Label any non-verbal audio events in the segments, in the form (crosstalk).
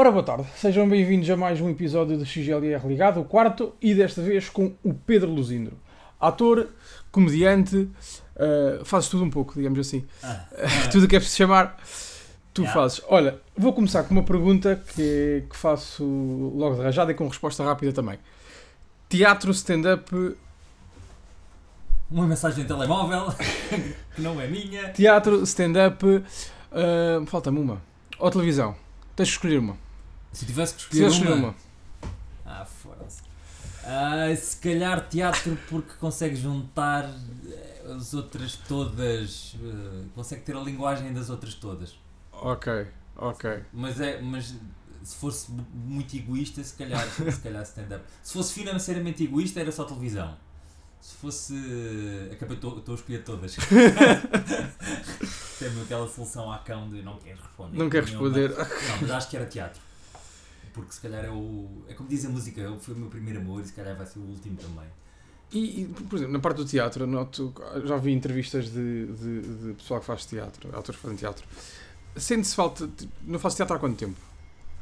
Ora, boa tarde. Sejam bem-vindos a mais um episódio do XLR Ligado, o quarto, e desta vez com o Pedro Luzindro. Ator, comediante, uh, fazes tudo um pouco, digamos assim. (laughs) Ah, tudo o que é preciso chamar, tu Yeah. fazes. Olha, vou começar com uma pergunta que, que faço logo de rajada e com resposta rápida também. Teatro, stand-up, uma mensagem no telemóvel (laughs) que não é minha. teatro, stand-up, uh, falta-me uma. Ou televisão. Tens de escolher uma. Se tivesse que escolher uma. uma. Ah, foda-se. Ah, se calhar teatro porque consegue juntar eh, as outras todas. eh, consegue ter a linguagem das outras todas. Ok, ok. Mas é. Mas se fosse mu- muito egoísta, se calhar, (laughs) se calhar stand-up. Se fosse financeiramente egoísta, era só televisão. Se fosse. Acabei, estou a escolher todas. (laughs) Tem aquela solução à cão de não queres responder. Não quer responder. Não, mas acho que era teatro. Porque se calhar é o. É como diz a música, foi o meu primeiro amor e se calhar vai ser o último também. E, e, por exemplo, na parte do teatro, noto, já vi entrevistas de, de, de pessoal que faz teatro, atores que fazem teatro. Sente-se falta. Não faço teatro há quanto tempo?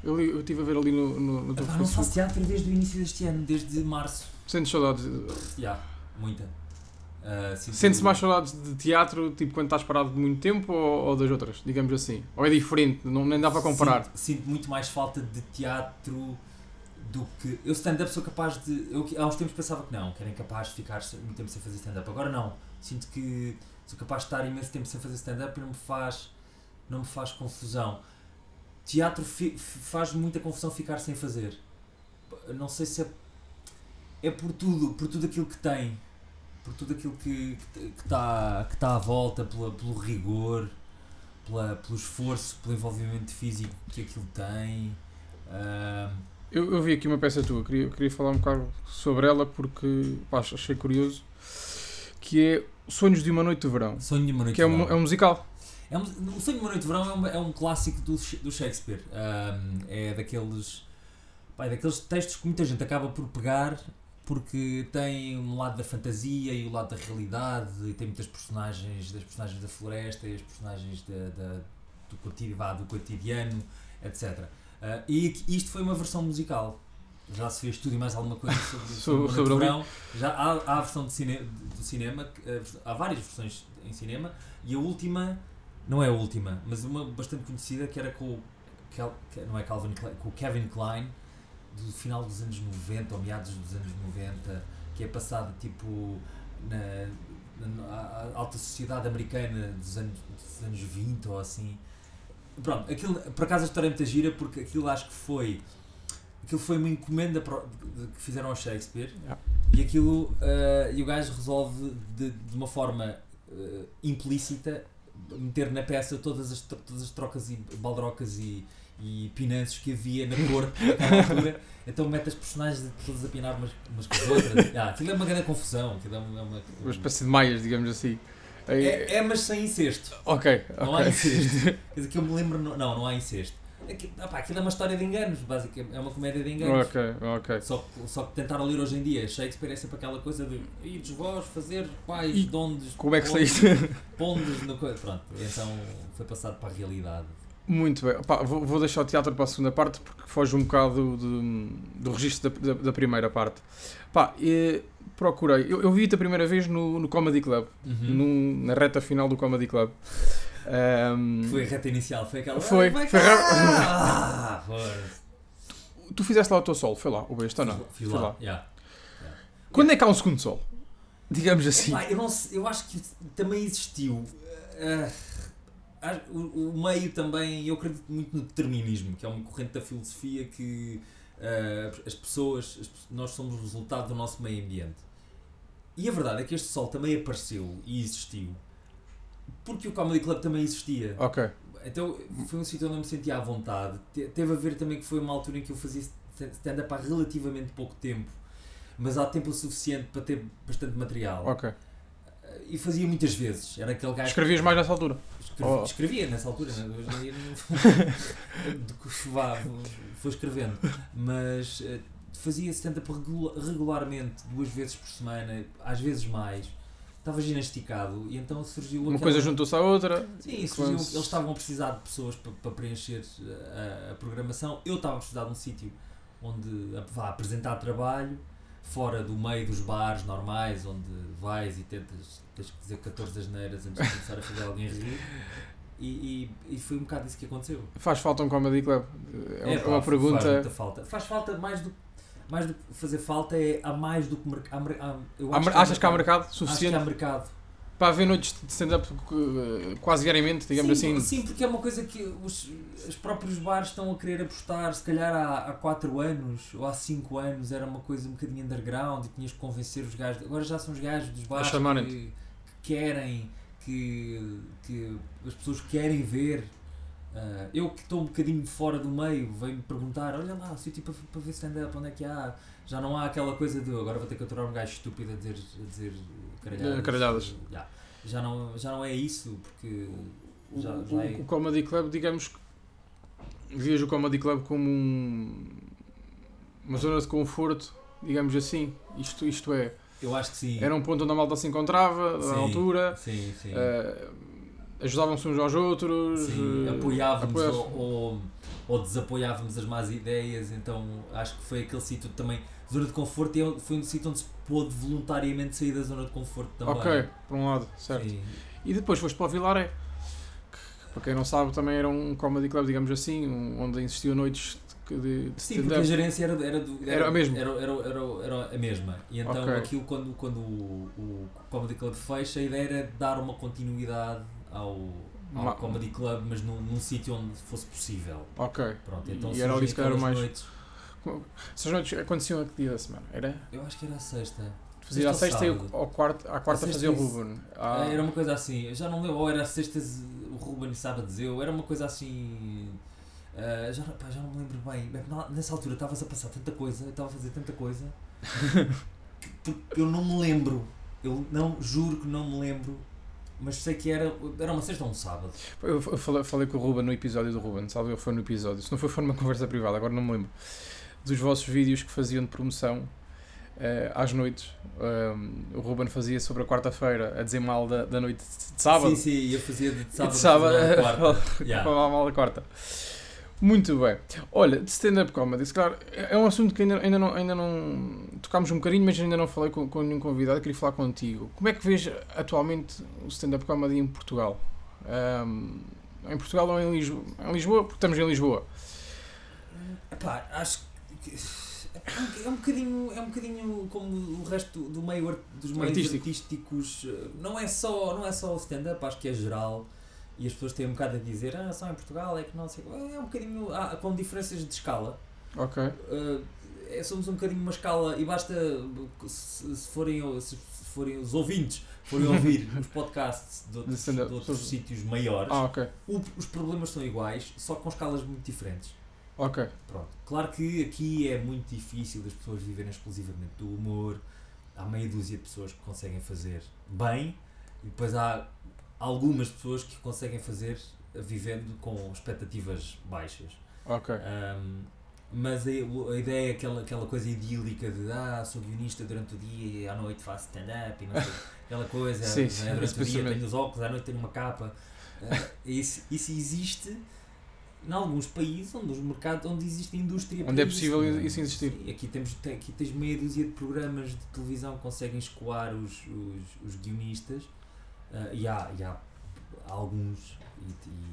Eu, estive a ver ali no, no, no teu não faço teatro desde o início deste ano, desde março. Sentes saudades? Já, muita. Ah, sinto- Sentes mais saudades de teatro, tipo, quando estás parado de muito tempo ou, ou das outras, digamos assim? Ou é diferente, não, nem dá para comparar? Sinto, sinto muito mais falta de teatro do que. Eu stand-up sou capaz de. Eu há uns tempos pensava que não, que era incapaz de ficar muito tempo sem fazer stand-up. Agora não. Sinto que sou capaz de estar imenso tempo sem fazer stand-up e não me faz. não me faz confusão. Teatro fi- faz muita confusão ficar sem fazer. Não sei se é. É por tudo, por tudo aquilo que tem. Por tudo aquilo que está que, tá- que tá à volta, pela, pelo rigor, pela, pelo esforço, pelo envolvimento físico que aquilo tem. Ah, Eu, eu vi aqui uma peça tua, queria, queria falar um bocado sobre ela porque pá, achei curioso. Que é Sonhos de uma Noite de Verão. Sonho de uma noite Que é de um, verão. é um musical. É um- o Sonho de uma Noite de Verão é um, é um clássico do, do Shakespeare. É daqueles, pá, é daqueles textos que muita gente acaba por pegar porque tem um lado da fantasia e o lado da realidade e tem muitas personagens, das personagens da floresta e as personagens da, da- do, cotidiano, do cotidiano, etc. Ah, e isto foi uma versão musical. Já se fez tudo e mais alguma coisa sobre, (laughs) sobre, Sobre- ali. Verão. Já há, há a versão de cine, do cinema, que- a vers- há várias versões em cinema e a última, não é a última, mas uma bastante conhecida que era com o Cal- não é Calvin Klein, com o Kevin Klein do final dos anos 90 ou meados dos anos 90, que é passada tipo na, na- alta sociedade americana dos anos, dos anos 20 ou assim. Pronto, aquilo, por acaso a história é muito gira porque aquilo acho que foi aquilo foi uma encomenda que fizeram ao Shakespeare Yeah. e aquilo eh, e o gajo resolve de, de uma forma eh, implícita meter na peça todas as, todas as trocas e baldrocas e, e pinanços que havia na corte (laughs) naquela altura então mete as personagens todas a pinar umas, umas com as outras (laughs) Ah, aquilo é uma grande confusão aquilo é uma, é uma- Uma espécie de maias, digamos assim. É- é, mas sem incesto Ok, não há incesto. (laughs) Quer dizer, que eu me lembro, não, não, há incesto. Aquilo, opá, aquilo é uma história de enganos, basicamente. É uma comédia de enganos. ok, ok. Só, que- só que tentaram ler hoje em dia. Shakespeare é sempre aquela coisa de ides vós fazer quais, E dondes, Como é que pondes, saíste? pondes no coisa. Pronto, então foi passado para a realidade. Muito bem. Pá, vou, vou deixar o teatro para a segunda parte porque foge um bocado do, do registro da, da, da primeira parte. Pá, procurei. Eu, eu vi-te a primeira vez no, no Comedy Club, num- na reta final do Comedy Club. Ahm, Foi a reta inicial, foi aquela. Foi, "Ai, vai foi cá!" ra- Ah, foi. tu fizeste lá o teu sol, foi lá, o está não? Fiz Foi lá. lá. yeah. Quando é que há um segundo sol? Digamos assim. Eu, não eu acho que também existiu. ah, o, o meio também, eu acredito muito no determinismo, que é uma corrente da filosofia que ah, as pessoas, as nós somos o resultado do nosso meio ambiente. E a verdade é que este sol também apareceu e existiu porque o Comedy Club também existia. Ok. Então foi um sítio onde eu me sentia à vontade. Te- Teve a ver também que foi uma altura em que eu fazia st- stand-up há relativamente pouco tempo, mas há tempo suficiente para ter bastante material. Ok. E fazia muitas vezes. Era aquele gajo Escrevias mais nessa altura? que escrevia, Oh. escrevia nessa altura. né? Hoje em dia não- (laughs) que vá, vou escrevendo. Mas eh, fazia stand-up regula- regularmente, duas vezes por semana, às vezes mais. estava ginasticado e então surgiu Uma aquela- coisa juntou-se à outra. Sim, surgiu, eles estavam a precisar de pessoas para, para preencher uh, a, a programação. Eu estava a precisar de um sítio onde vá apresentar trabalho, fora do meio dos bares normais, onde vais e tentas tens que dizer 14 asneiras antes de começar a fazer alguém rir. E, e, e foi um bocado isso que aconteceu. Faz falta um comedy club? É, uma- pá, uma Faz pergunta. muita falta. Faz falta mais do mais do que fazer falta é há mais do que merc- há mer- há- eu Há acho mer- que há achas que há mercado Acho que suficiente há mercado. Para haver noites de stand-up eh, quase diariamente, digamos sim, assim? Sim, porque é uma coisa que os, os próprios bares estão a querer apostar, se calhar há 4 anos ou há 5 anos era uma coisa um bocadinho underground e tinhas que convencer os gajos. Agora já são os gajos dos bares que, que querem, que, que as pessoas querem ver. Ah, eu que estou um bocadinho fora do meio, venho-me perguntar: olha lá, sítio para, para ver stand-up, onde é que há? Já não há aquela coisa de agora vou ter que aturar um gajo estúpido a dizer, a dizer caralhadas. Eh, caralhadas. Já, já, não, já não é isso, porque O, já, o- já é. o Comedy Club, digamos que vias o Comedy Club como um- uma zona de conforto, digamos assim. Isto, isto é, Eu acho que sim. era um ponto onde a malta se encontrava, Sim, à altura, Sim, sim. eh, ajudavam-se uns aos outros, Sim, eh, apoiávamos apoiavam- ou, ou, ou desapoiávamos as más ideias, então acho que foi aquele sítio também, zona de conforto, e é- foi um sítio onde se pôde voluntariamente sair da zona de conforto também. Ok, por um lado, certo. Sim. E depois foste para o Vilaré, que, para quem não sabe, também era um comedy club, digamos assim, um- onde existiam noites de, de, Sim, porque a gerência era, era, do, Era a mesma. Era, era, era, era a mesma. E então Ok. aquilo, quando, quando o, o Comedy Club fecha, a ideia era dar uma continuidade ao, ao Ma- Comedy Club, mas num, num sítio onde fosse possível. Ok. Pronto, então e era ali o aquelas mais. noites. Essas noites aconteciam a que dia da semana? Era? Eu acho que era a sexta. Fazia à Sexta sexta e ao quarto, à quarta sexta fazia o Ruben. Ah, Era uma coisa assim, eu já não lembro, ou era sextas o Ruben e sábados eu, era uma coisa assim. ah, já, pá, já não me lembro bem. Nessa altura estavas a passar tanta coisa, eu estava a fazer tanta coisa (laughs) que que eu não me lembro. Eu não juro que não me lembro, mas sei que era, era uma sexta ou um sábado. Eu falei, falei com o Ruben no episódio do Ruben, sabe? Eu foi no episódio. Se não foi, foi numa conversa privada, agora não me lembro. Dos vossos vídeos que faziam de promoção eh, às noites. Um, o Ruben fazia sobre a quarta-feira a dizer mal da, da noite de sábado. Sim, sim, eu fazia de sábado, de sábado. de (laughs) quarta. Yeah. Mal da quarta. Muito bem. Olha, de stand-up comedy, se calhar, é um assunto que ainda, ainda, não, ainda não tocámos um bocadinho, mas ainda não falei com, com nenhum convidado. Queria falar contigo. Como é que vês atualmente o stand-up comedy em Portugal? Ahm, em Portugal ou em Lisboa? Em Lisboa, porque estamos em Lisboa. Epá, acho que é um bocadinho, é um bocadinho como o resto do meio dos meios Artístico. artísticos. Não é só, não é só o stand-up, acho que é geral. E as pessoas têm um bocado a dizer, ah, só em Portugal é que não sei. É um bocadinho ah, com diferenças de escala. Ok. Uh, é, somos um bocadinho uma escala e basta se, se forem, se forem os ouvintes forem ouvir (laughs) os podcasts de outros, De outros sítios maiores, Ah, ok. o- os problemas são iguais, só com escalas muito diferentes. Ok. Pronto. Claro que aqui é muito difícil as pessoas viverem exclusivamente do humor. Há meia dúzia de pessoas que conseguem fazer bem e depois há algumas pessoas que conseguem fazer vivendo com expectativas baixas. Ok. Um, mas a, a ideia é aquela, aquela coisa idílica de ah, sou guionista durante o dia e à noite faço stand-up e não sei, (laughs) aquela coisa, Sim, não é? sim, durante esse o dia tenho os óculos, à noite tenho uma capa. Ah, (laughs) isso, isso existe em alguns países onde os mercados onde existe indústria Onde é possível não isso existir. Sim, aqui, temos, tem- aqui tens meia dúzia de programas de televisão que conseguem escoar os, os, os guionistas ah, e, há, e há alguns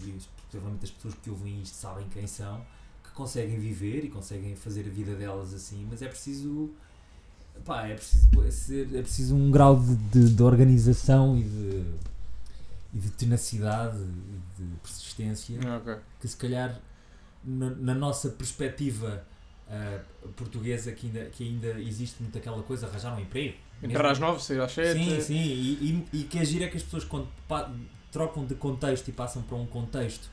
e, e provavelmente as pessoas que ouvem isto sabem quem são que conseguem viver e conseguem fazer a vida delas assim, mas é preciso pá, é preciso ser, é preciso um grau de, de, de organização e de, e de tenacidade e de persistência Ok. que se calhar na, na nossa perspectiva ah, portuguesa que ainda, que ainda existe muito aquela coisa, arranjar um emprego. Entrar às nove, sair às sete. Sim, sim, e, e, e que agir é que as pessoas quando trocam de contexto e passam para um contexto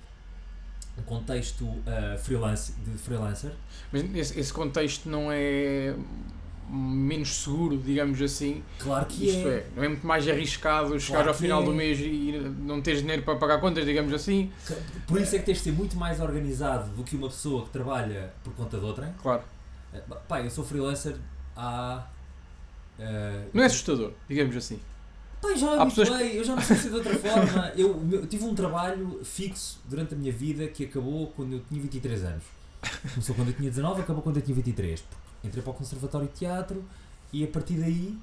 um contexto ah, freelance, de freelancer, Mas esse, esse contexto não é menos seguro, digamos assim. claro que Isto é. é, não é muito mais arriscado chegar ao final é. do mês e não teres dinheiro para pagar contas, digamos assim. Por isso é que tens de ser muito mais organizado do que uma pessoa que trabalha por conta de outra. Claro. Ah, Pá, eu sou freelancer há. Ah, Não é assustador, digamos assim. Pai, já Há me pessoas habituei, eu já não sei se é de outra forma. (laughs) Eu, o meu- tive um trabalho fixo durante a minha vida que acabou quando eu tinha 23 anos. Começou quando eu tinha 19, acabou quando eu tinha 23. Porque entrei para o Conservatório de Teatro e a partir daí,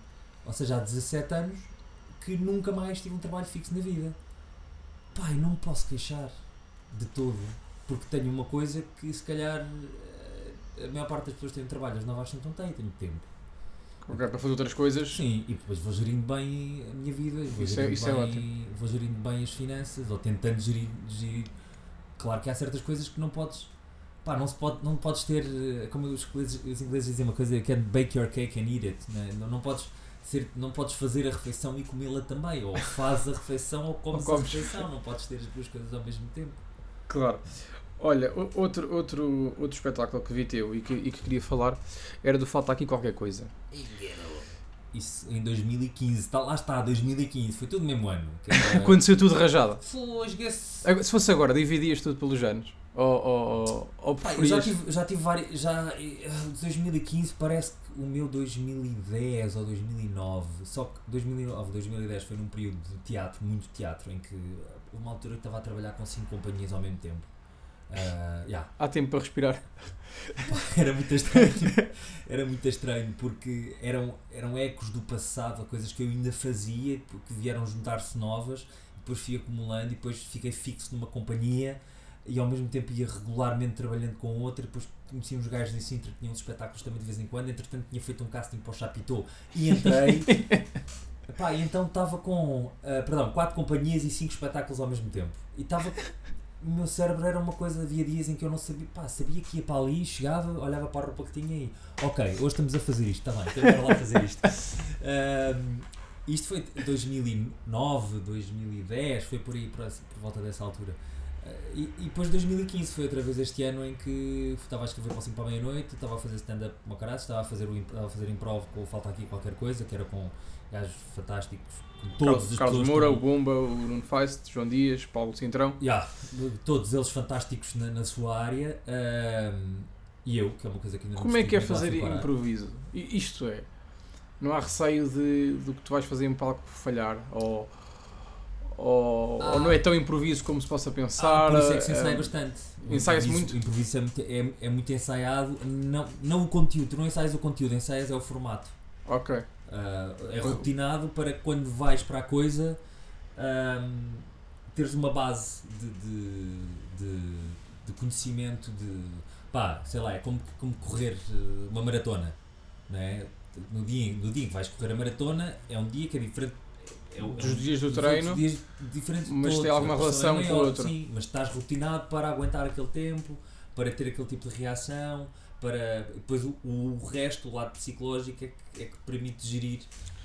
ou seja, há 17 anos, que nunca mais tive um trabalho fixo na vida. Pai, não me posso queixar de todo. Porque tenho uma coisa que se calhar eh, a maior parte das pessoas que têm trabalho, as novas não têm, tenho tempo. Ok, para fazer outras coisas. Sim, e depois vou gerindo bem a minha vida, vou, Isso é- gerindo, isso é bem, ótimo. vou gerindo bem as finanças, ou tentando gerir, gerir. Claro que há certas coisas que não podes. Pá, não, se pode, não podes ter. eh, Como os ingleses, os ingleses dizem uma coisa que é bake your cake and eat it. Né? Não, não, podes ser, não podes fazer a refeição e comê-la também. Ou fazes a refeição ou comes, Ou comes. a refeição. Não podes ter as duas coisas ao mesmo tempo. Claro. Olha, outro, outro, outro espetáculo que vi teu e que, e que queria falar era do Falta Aqui Qualquer Coisa. Isso em 2015. Tá, lá está, 2015. Foi tudo no mesmo ano. (laughs) era- saiu tudo Agora, Se fosse agora, dividias tudo pelos anos? Ou, ou, ou, Pá, eu já preferias... tive, já tive vários. Já, eh, 2015 parece que o meu 2010 ou 2009. Só que 2009, 2010 foi num período de teatro, muito teatro, em que uma altura eu estava a trabalhar com cinco companhias ao mesmo tempo. Ah, yeah. Há tempo para respirar. (laughs) Era muito estranho. Era muito estranho porque eram, eram ecos do passado, coisas que eu ainda fazia, que vieram juntar-se novas, depois fui acumulando e depois fiquei fixo numa companhia e ao mesmo tempo ia regularmente trabalhando com outra, depois conheci uns gajos em Sintra que tinham uns espetáculos também de vez em quando, entretanto tinha feito um casting para o Chapitão e entrei. (laughs) Epá, e então estava com, ah, perdão, quatro companhias e cinco espetáculos ao mesmo tempo. E estava o meu cérebro era uma coisa, havia dias em que eu não sabia, pá, sabia que ia para ali, chegava, olhava para a roupa que tinha e, ok, hoje estamos a fazer isto, está bem, então bora lá fazer isto. (laughs) Isto foi 2009, 2010, foi por aí, por, por volta dessa altura. Ah, e, e depois 2015 foi outra vez este ano em que estava a escrever para o 5 para a meia-noite, estava a fazer stand-up uma caralho, estava a fazer, o, a fazer improv com Falta Aqui Qualquer Coisa, que era com gajos fantásticos, todos Carlos, Carlos Moura, estão- o Bomba, o Nuno Feist, João Dias, Paulo Cintrão. Yeah, todos eles fantásticos na, na sua área ahm, e eu, que é uma coisa que ainda não Como é que é fazer improviso? Isto é, não há receio de, do que tu vais fazer em palco falhar? Ou, ou, Ah. ou não é tão improviso como se possa Ah, pensar? por isso é que se ensaia bastante. O ensaia-se muito? O improviso é muito, é, é muito ensaiado, não, não o conteúdo, tu não ensaias o conteúdo, ensaias é o formato. Ok. Ah, é rotinado para quando vais para a coisa ahm, teres uma base de, de, de, de conhecimento de pá, sei lá, é como, como correr eh, uma maratona. Não é? no, dia, no dia em que vais correr a maratona é um dia que é diferente. É, é Dos um- dias do treino, dias diferentes mas tem todos. alguma A pressão relação é com o maior, outro. Sim, mas estás rotinado para aguentar aquele tempo, para ter aquele tipo de reação, para depois o, o resto, o lado psicológico, é que, é que permite gerir.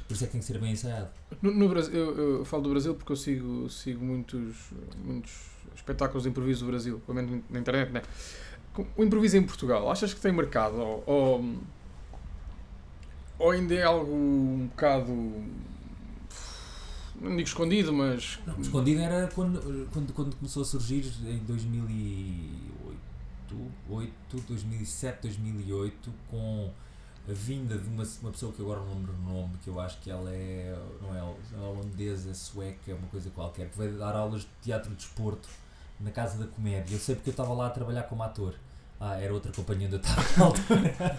Por isso é que tem que ser bem ensaiado. No, no Brasil, eu, eu falo do Brasil porque eu sigo, sigo muitos, muitos espetáculos de improviso do Brasil, pelo menos na internet, né? O improviso em Portugal, achas que tem mercado? Ou, ou, ou ainda é algo um bocado. Não digo escondido, mas. Não, escondido era quando, quando, quando começou a surgir em 2008, 8, 2007, 2008, com a vinda de uma, uma pessoa que agora não lembro o nome, que eu acho que ela é, não é, é holandesa, é sueca, é uma coisa qualquer, que veio dar aulas de teatro de desporto na Casa da Comédia. Eu sei porque eu estava lá a trabalhar como ator. Ah, era outra companhia onde eu estava na altura. (laughs)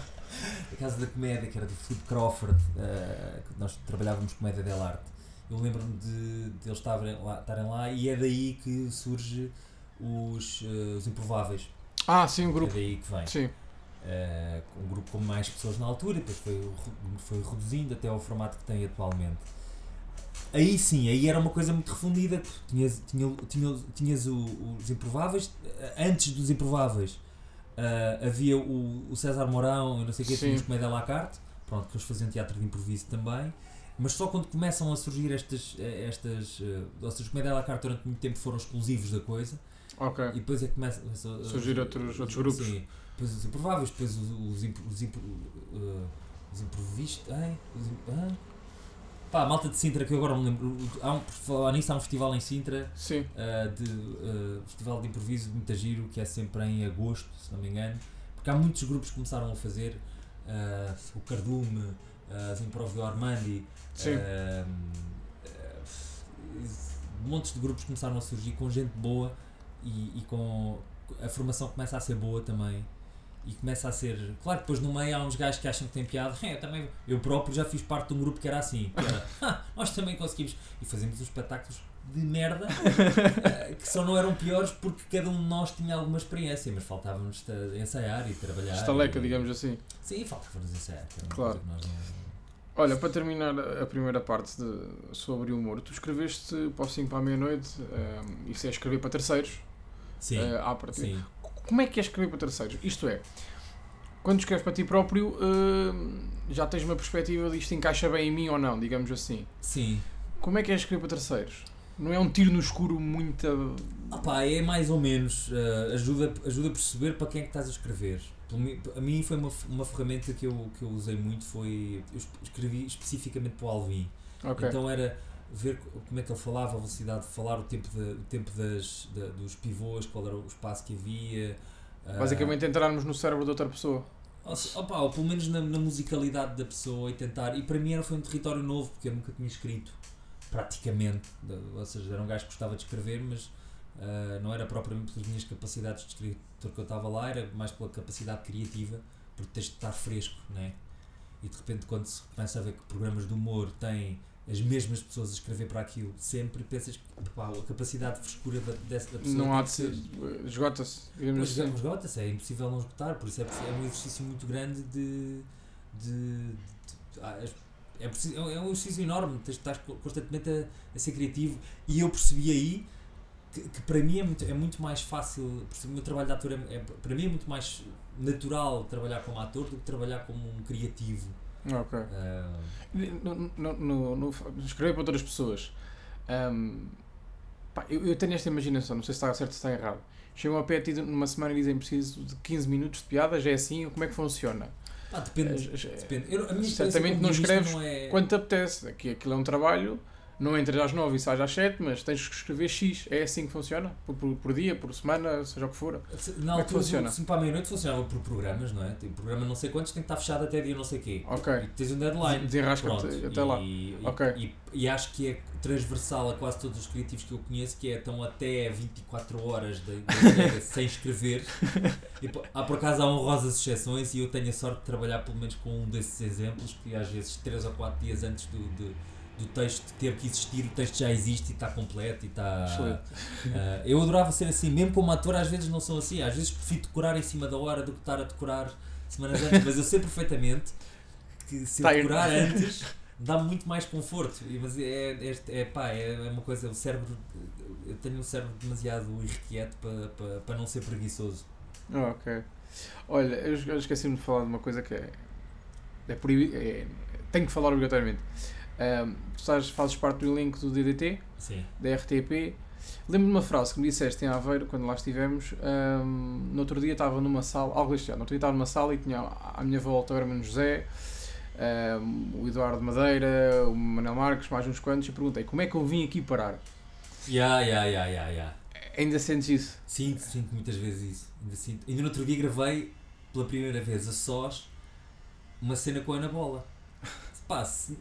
a Casa da Comédia, que era do Philip Crawford, que nós trabalhávamos comédia dell'arte. Eu lembro-me de, de eles estarem lá, estarem lá e é daí que surge os, eh, os Improváveis. Ah, sim, um É grupo. daí que vem. Sim. Eh, um grupo com mais pessoas na altura e depois foi, foi reduzindo até ao formato que tem atualmente. Aí sim, aí era uma coisa muito refundida. Tinhas, tinha, tinha, tinhas o- os Improváveis, eh, antes dos Improváveis eh, havia o, o César Mourão e não sei o que, tínhamos comédia à la carte, pronto, que eles faziam teatro de improviso também. Mas só quando começam a surgir estas, eh, estas, eh, ou seja, os comédia à la carte durante muito tempo foram exclusivos da coisa. Ok. E depois é que começa, começa a- Surgir outros- outros grupos. Sim, depois os improváveis, depois os, os, impro- os, impro- uh, os. Ai, os, ah. Pá, a malta de Sintra que eu agora me lembro. Há um, por falar nisso, há um festival em Sintra Sim. uh, de uh, festival de improviso de muito giro que é sempre em agosto, se não me engano. Porque há muitos grupos que começaram a fazer o Cardume, as Improv de Ormandi. Sim. montes de grupos começaram a surgir com gente boa e, e com a formação começa a ser boa também e começa a ser. Claro que depois no meio há uns gajos que acham que tem piada. É, eu, também, eu próprio já fiz parte de um grupo que era assim, que era (laughs) "Ah, nós também conseguimos. E fazíamos os espetáculos de merda (laughs) eh, que só não eram piores porque cada um de nós tinha alguma experiência, mas faltava-nos ta- ensaiar e trabalhar. Estaleca, e- digamos assim. Sim, faltava-nos ensaiar. Claro. não... Olha, para terminar a primeira parte de- sobre o humor, tu escreveste para o 5 para a meia-noite, ehm, isso é escrever para terceiros, Sim, eh, à partida. sim. Como é que é escrever para terceiros? Isto é, quando escreves para ti próprio, ehm, já tens uma perspectiva de isto encaixa bem em mim ou não, digamos assim. Sim. Como é que é escrever para terceiros? Não é um tiro no escuro muito. Ah pá, é mais ou menos. eh, ajuda, ajuda a perceber para quem é que estás a escrever. A mim foi uma, uma ferramenta que eu, que eu usei muito, foi. Eu es- escrevi especificamente para o Alvin. Ok. Então era ver co- como é que ele falava, a velocidade de falar, o tempo, de, o tempo das, da- dos pivôs, qual era o espaço que havia. ah, Basicamente entrarmos no cérebro de outra pessoa. ou, opa, ou pelo menos na, na musicalidade da pessoa e tentar. E para mim era, foi um território novo, porque eu nunca tinha escrito, praticamente. De- Ou seja, era um gajo que gostava de escrever, mas ah, não era propriamente pelas minhas capacidades de escritor que eu estava lá, era mais pela capacidade criativa, porque tens de estar fresco, né? E de repente, quando se começa a ver que programas de humor têm as mesmas pessoas a escrever para aquilo sempre, pensas que pá, a capacidade de frescura da, dessa da pessoa Não há de ser. Esgota-se, assim. esgota-se, é impossível não esgotar, por isso é, é um exercício muito grande de. de, de- ah, é, preciso, é um exercício enorme, co- constantemente a, a ser criativo e eu percebi aí que, que para mim é muito, é muito mais fácil, o meu trabalho de ator é, é- para mim é muito mais natural trabalhar como ator do que trabalhar como um criativo. Ok. Ah, No, no, no, escrever para outras pessoas. Ahm, pá, eu, eu tenho esta imaginação, não sei se está certo ou se está errado. Chegam a pé a ti numa semana e dizem preciso de 15 minutos de piada, já é assim? Como é que funciona? pá, depende. Eh, depende. Eu, a minha experiência certamente não escreves não é, Quando te apetece, aqui, aquilo é um trabalho, não entras às 9 e sais às 7, mas tens que escrever X. É assim que funciona? Por, por, por dia, por semana, seja o que for. Na Como é que altura, funciona? assim, para a meia-noite funcionava por programas, não é? Tem programa não sei quantos, tem que estar fechado até dia não sei quê. Ok. E tens um deadline. Desenrasca-te até lá. E, e- Ok. e, e acho que é transversal a quase todos os criativos que eu conheço, que é estão até 24 horas da entrega (laughs) sem escrever. E, há por acaso há honrosas exceções e eu tenho a sorte de trabalhar pelo menos com um desses exemplos, que às vezes 3 ou 4 dias antes do, do, do texto ter que existir, o texto já existe e está completo e está. Ah, eu adorava ser assim, mesmo como ator, às vezes não são assim. Às vezes prefiro decorar em cima da hora do que estar a decorar semanas antes, mas eu sei perfeitamente que se eu Tá decorar antes dá-me muito mais conforto. Mas é, é, é, pá, é uma coisa, o cérebro, eu tenho um cérebro demasiado irrequieto para, para, para não ser preguiçoso. Ah, ok. Olha, eu esqueci-me de falar de uma coisa que é. é, proibi- é tenho que falar obrigatoriamente. Ahm, tu estás, fazes parte do elenco do DDT, Sim. da RTP. Lembro-me de uma frase que me disseste em Aveiro, quando lá estivemos. ahm, no outro dia estava numa sala, algo deste ano, no outro dia estava numa sala e tinha à minha volta o Hermano José, ahm, o Eduardo Madeira, o Manuel Marques, mais uns quantos, e perguntei como é que eu vim aqui parar. Ya, ya, ya, ya, ya. Ainda sentes isso? Sinto, sinto muitas vezes isso. Ainda, sinto. Ainda no outro dia gravei pela primeira vez a sós uma cena com a Ana Bola. Pá, se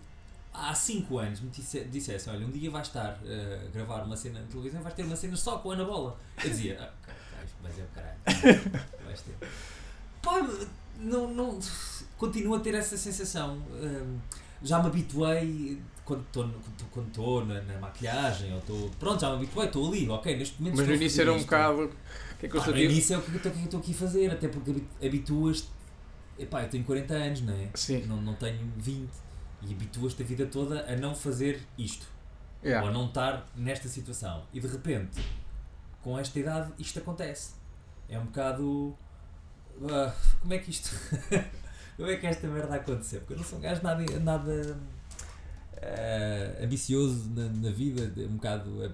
há 5 anos me disse, dissesse: Olha, um dia vais estar eh, a gravar uma cena na televisão vais ter uma cena só com a Ana Bola. Eu dizia: ah, caralho, Mas é o caralho. (laughs) Vais ter. Pá, não, não. Continuo a ter essa sensação. Hum, já me habituei quando estou quando estou na, na maquilhagem ou estou. Pronto, já me habituei, estou ali, ok, neste momento. Mas no início era um bocado. O que é que eu no início é o que eu estou- que eu estou aqui a fazer, até porque habi- habituas-te. Epá, eu tenho 40 anos, não é? Sim. Não, não tenho 20. E habituas-te a vida toda a não fazer isto. Ou Yeah. a não estar nesta situação. E de repente, com esta idade, isto acontece. É um bocado. ah, como é que isto. (laughs) como é que esta merda aconteceu? Porque eu não sou um gajo nada. nada ah, ambicioso na, na vida. é Um bocado. ah,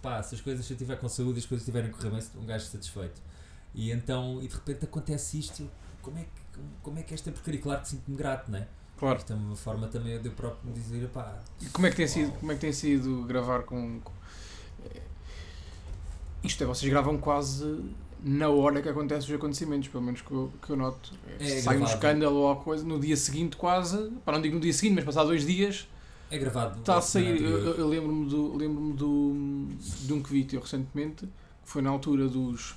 pá, se as coisas se eu tiver com saúde e as coisas estiverem a correr bem, um gajo satisfeito. E então, e de repente acontece isto. Como é que, como é que esta porcaria? Claro que sinto-me grato, não é? Claro. Isto é uma forma também de eu próprio me dizer, pá, E como é que tem sido, como é que tem sido gravar com, com- Isto é, vocês gravam quase na hora que acontecem os acontecimentos, pelo menos que eu, que eu noto. É, É sai um gravado. escândalo ou alguma coisa, no dia seguinte quase, para não digo no dia seguinte, mas passar dois dias, É gravado. Está a sair, eu, eu- lembro-me do, lembro do, de um que vi recentemente, que foi na altura dos.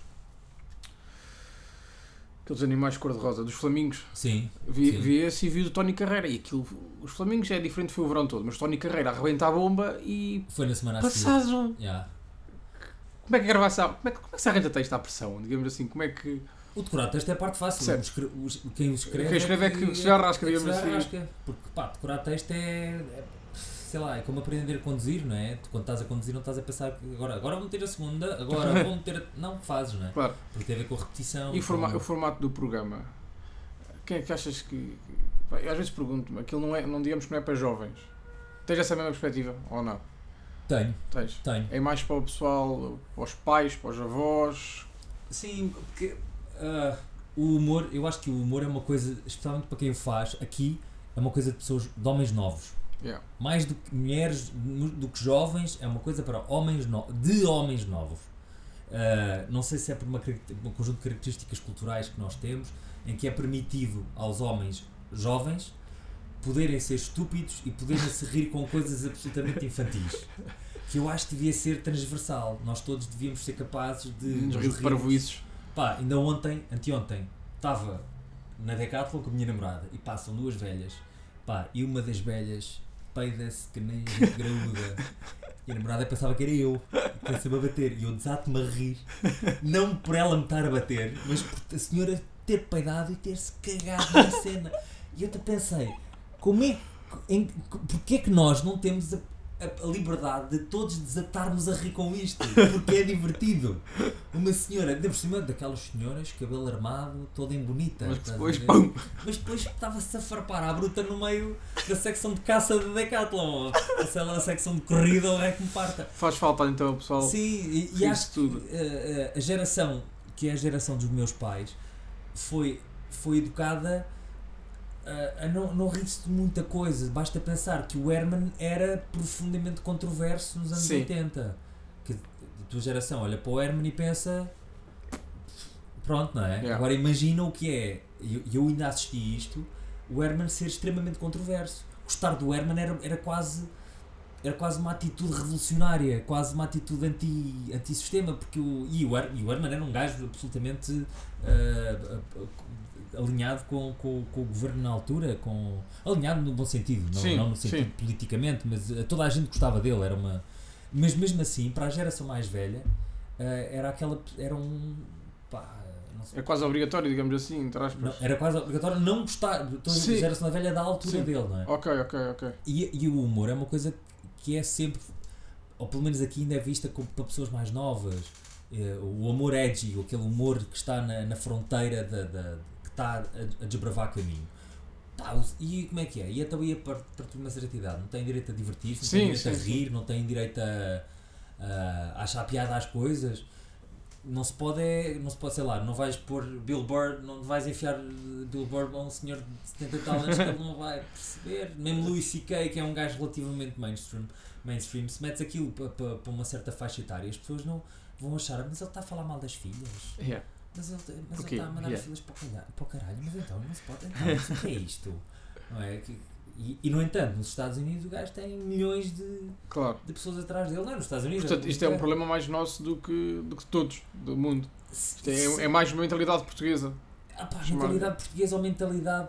Aqueles animais cor-de-rosa, dos flamingos. Sim. Vi, Sim. vi esse e vi o Tony Carreira. E aquilo, os flamingos é diferente, foi o verão todo, mas Tony Carreira arrebenta a bomba e. Foi na semana. Passado. Yeah. Como é que a gravação. Como é, que- como é que se arranja texto à pressão? Digamos assim, como é que. O decorar texto é a parte fácil. Certo. Os- quem escreve, Quem escreve é que se arrasca, é que digamos se assim. arrasca. Porque pá, decorar texto é, é, sei lá, é como aprender a conduzir, não é? Tu, quando estás a conduzir não estás a pensar que agora, agora vou meter a segunda, agora vou meter a... Não, fazes, não é? Claro. Porque tem a ver com a repetição. E o, forma- com- o formato do programa? Quem é que achas que. Eu às vezes pergunto-me, aquilo não é, não digamos que não é para jovens. Tens essa mesma perspectiva ou não? Tenho, Tens. tenho. É mais para o pessoal, para os pais, para os avós. Sim, porque ah, o humor, eu acho que o humor é uma coisa, especialmente para quem o faz, aqui é uma coisa de pessoas, de homens novos. Yeah. Mais do que mulheres, mu- do que jovens, é uma coisa para homens no, de homens novos. Ah, não sei se é por uma, um conjunto de características culturais que nós temos, em que é permitido aos homens jovens poderem ser estúpidos e poderem se rir com coisas absolutamente infantis. Que eu acho que devia ser transversal. Nós todos devíamos ser capazes de. Nos nos rir de rirmos. parvoíces. Pá, ainda ontem, anteontem, estava na Decathlon com a minha namorada e passam duas velhas. Pá, e uma das velhas peida-se que nem graúda. E a namorada pensava que era eu, que começa-me a bater. E eu desato-me a rir, não por ela me estar a bater, mas por a senhora ter peidado e ter-se cagado na cena. E eu te pensei, como é, em, porque é que nós não temos a, a- a liberdade de todos desatarmos a rir com isto? Porque é divertido. Uma senhora, ainda por cima daquelas senhoras, cabelo armado, toda em bonita. Mas a depois, pum! Mas depois estava-se a farpar à bruta no meio da secção de caça de Decathlon. Ou sei lá, a secção de corrida ou é que me parta. Faz falta então pessoal. Sim, e, e acho tudo. que eh, eh, a geração, que é a geração dos meus pais, foi, foi educada a, a não, não rir-se de muita coisa. Basta pensar que o Herman era profundamente controverso nos anos Sim. 80. Que a tua geração olha para o Herman e pensa. Pronto, não é? Yeah. Agora imagina o que é. E eu, eu ainda assisti isto. O Herman ser extremamente controverso. Gostar do Herman era, era quase era quase uma atitude revolucionária, quase uma atitude anti, anti-sistema, porque o, e, o Her, e o Herman era um gajo absolutamente ah, alinhado com, com, com o governo na altura, com, alinhado no bom sentido, não, Sim, não no sentido sim. politicamente, mas ah, toda a gente gostava dele, era uma, mas mesmo assim, para a geração mais velha, ah, era aquela, era um, pá, É quase obrigatório, digamos assim, entre aspas. não, era quase obrigatório não gostar, toda a Sim. geração velha da altura Sim. dele, não é? Ok, ok, ok. E, e o humor é uma coisa que é sempre, ou pelo menos aqui ainda é vista como para pessoas mais novas. Eh, O humor edgy, aquele humor que está na, na fronteira da, da- está a, a desbravar caminho. Pá, e como é que é? E então ia para, para uma certa idade, não tem direito a divertir-se, não Sim, tem direito sim, a sim. rir, não tem direito a, a- achar piada às coisas. Não se pode, é, não se pode, sei lá, não vais pôr Billboard, não vais enfiar Billboard a um senhor de 70 e tal anos que ele não vai perceber. Mesmo Louis C.K., que é um gajo relativamente mainstream, mainstream se metes aquilo para, para, para uma certa faixa etária, as pessoas não vão achar, mas ele está a falar mal das filhas. Yeah. Mas ele, mas Porquê? ele está a mandar Yeah. as filhas para o, caralho, para o caralho. Mas então, não se pode. Então, mas o que é isto? Não é? Que- E, e no entanto, nos Estados Unidos o gajo tem milhões de, Claro. de pessoas atrás dele. Não é nos Estados Unidos. Portanto, isto é um problema mais nosso do que, do que todos, do mundo. Isto é, é mais uma mentalidade portuguesa. Ah, pá, mentalidade portuguesa ou mentalidade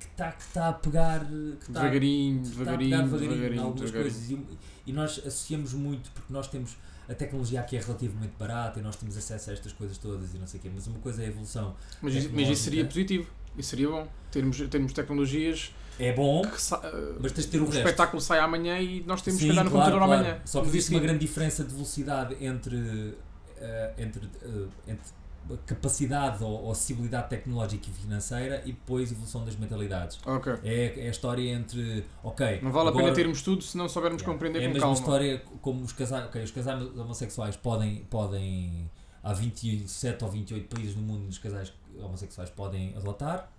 que está que tá a pegar. Que está Devagarinho, que a devagarinho, pegar devagarinho, devagarinho em algumas devagarinho. coisas. E, e nós associamos muito, porque nós temos. A tecnologia aqui é relativamente barata e nós temos acesso a estas coisas todas e não sei o quê, mas uma coisa é a evolução. Mas, isso- mas isso seria positivo. Isso seria bom. Termos, termos tecnologias É bom, que sa- mas tens de ter o o resto. espetáculo sai amanhã e nós temos que Sim, andar no claro, computador claro. amanhã. Só que existe uma grande diferença de velocidade entre, eh, entre, eh, entre capacidade ou, ou acessibilidade tecnológica e financeira e depois evolução das mentalidades. Ok. É, é a história entre, ok, Não vale a agora- pena termos tudo se não soubermos Yeah. compreender é a com mesma calma. história como os casais, ok, os casais homossexuais podem, podem há 27 ou 28 países no mundo os casais homossexuais podem adotar.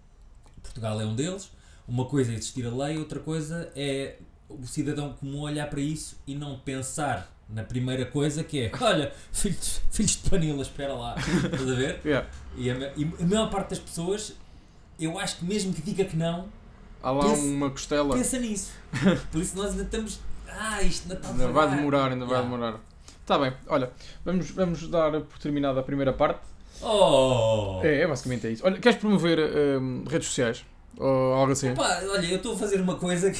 Portugal é um deles. Uma coisa é existir a lei, outra coisa é o cidadão comum olhar para isso e não pensar na primeira coisa que é, olha, filhos, filhos de panela, espera lá, estás a ver? (laughs) Yeah. E a, e a maior parte das pessoas, eu acho que mesmo que diga que não, há lá Pensa- uma costela. Pensa nisso. (laughs) Por isso nós ainda estamos. Ah, isto ainda está Ainda vai demorar, ainda vai Yeah. demorar. Está bem, olha, vamos, vamos dar por terminada a primeira parte. Oh! É, é basicamente é isso. Olha, queres promover hum, redes sociais? Ou algo assim? Pá, olha, eu estou a fazer uma coisa que.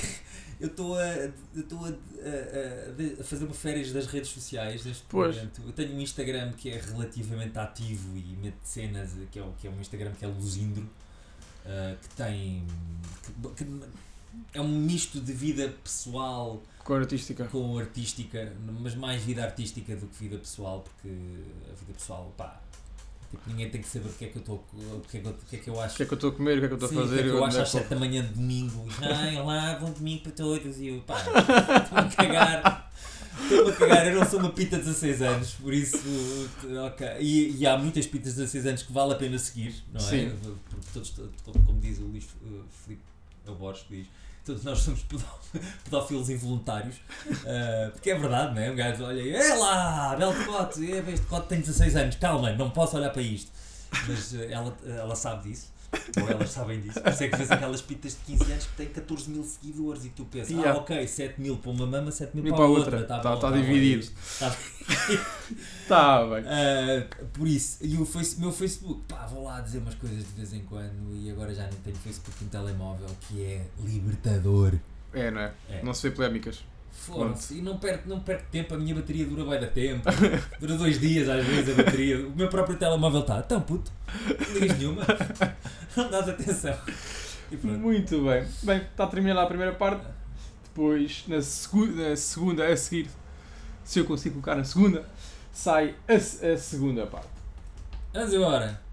Eu estou a, eu estou a, a- a- fazer uma férias das redes sociais neste Pois. momento. Eu tenho um Instagram que é relativamente ativo e mete cenas, que é, o- que é um Instagram que é Luzindro, ah, que tem. que- que é um misto de vida pessoal Com artística. com artística, mas mais vida artística do que vida pessoal, porque a vida pessoal, pá, tipo, ninguém tem que saber o que é que eu estou, o que é que eu, o que é que eu acho. O que é que eu estou a comer? O que é que eu estou a Sim, o fazer? que é que eu onde acho é às que eu- 7 da manhã de domingo ai, olá, bom domingo para todos e eu, pá, (laughs) estou-me a cagar. Estou-me a cagar, eu não sou uma pita de 16 anos, por isso, ok. E, e há muitas pitas de 16 anos que vale a pena seguir, não é? Sim. Porque todos, como, como diz o Luís uh, Filipe Borges, diz, todos nós somos pedó- (laughs) pedófilos involuntários, uh, porque é verdade, não é? Um gajo olha e, é lá, belo decote, este decote tem 16 anos, calma, não posso olhar para isto. Mas uh, ela, ela sabe disso. Ou elas sabem disso. Por isso é que vês aquelas pitas de 15 anos que têm 14 mil seguidores e tu pensas, Yeah. ah ok, 7 mil para uma mama, 7 mil para, a outra. outra. Tá bom, tá tá bom, dividido. é isto. Tá (laughs) Tá bem. Uh, (laughs) por isso, e o face, meu Facebook, pá, vou lá dizer umas coisas de vez em quando e agora já nem tenho Facebook no telemóvel, que é libertador. É, não é? É. Não se vê polémicas. Foda-se, e não perco, não perco tempo, a minha bateria dura bem da tempo, (laughs) dura dois dias às vezes a bateria, o meu próprio telemóvel está, tão puto, não ligas nenhuma, (laughs) não dás atenção. Muito bem. Bem, está terminada a primeira parte. Depois, na, segu na segunda a seguir, se eu consigo colocar na segunda, sai a, a segunda parte. Vamos embora.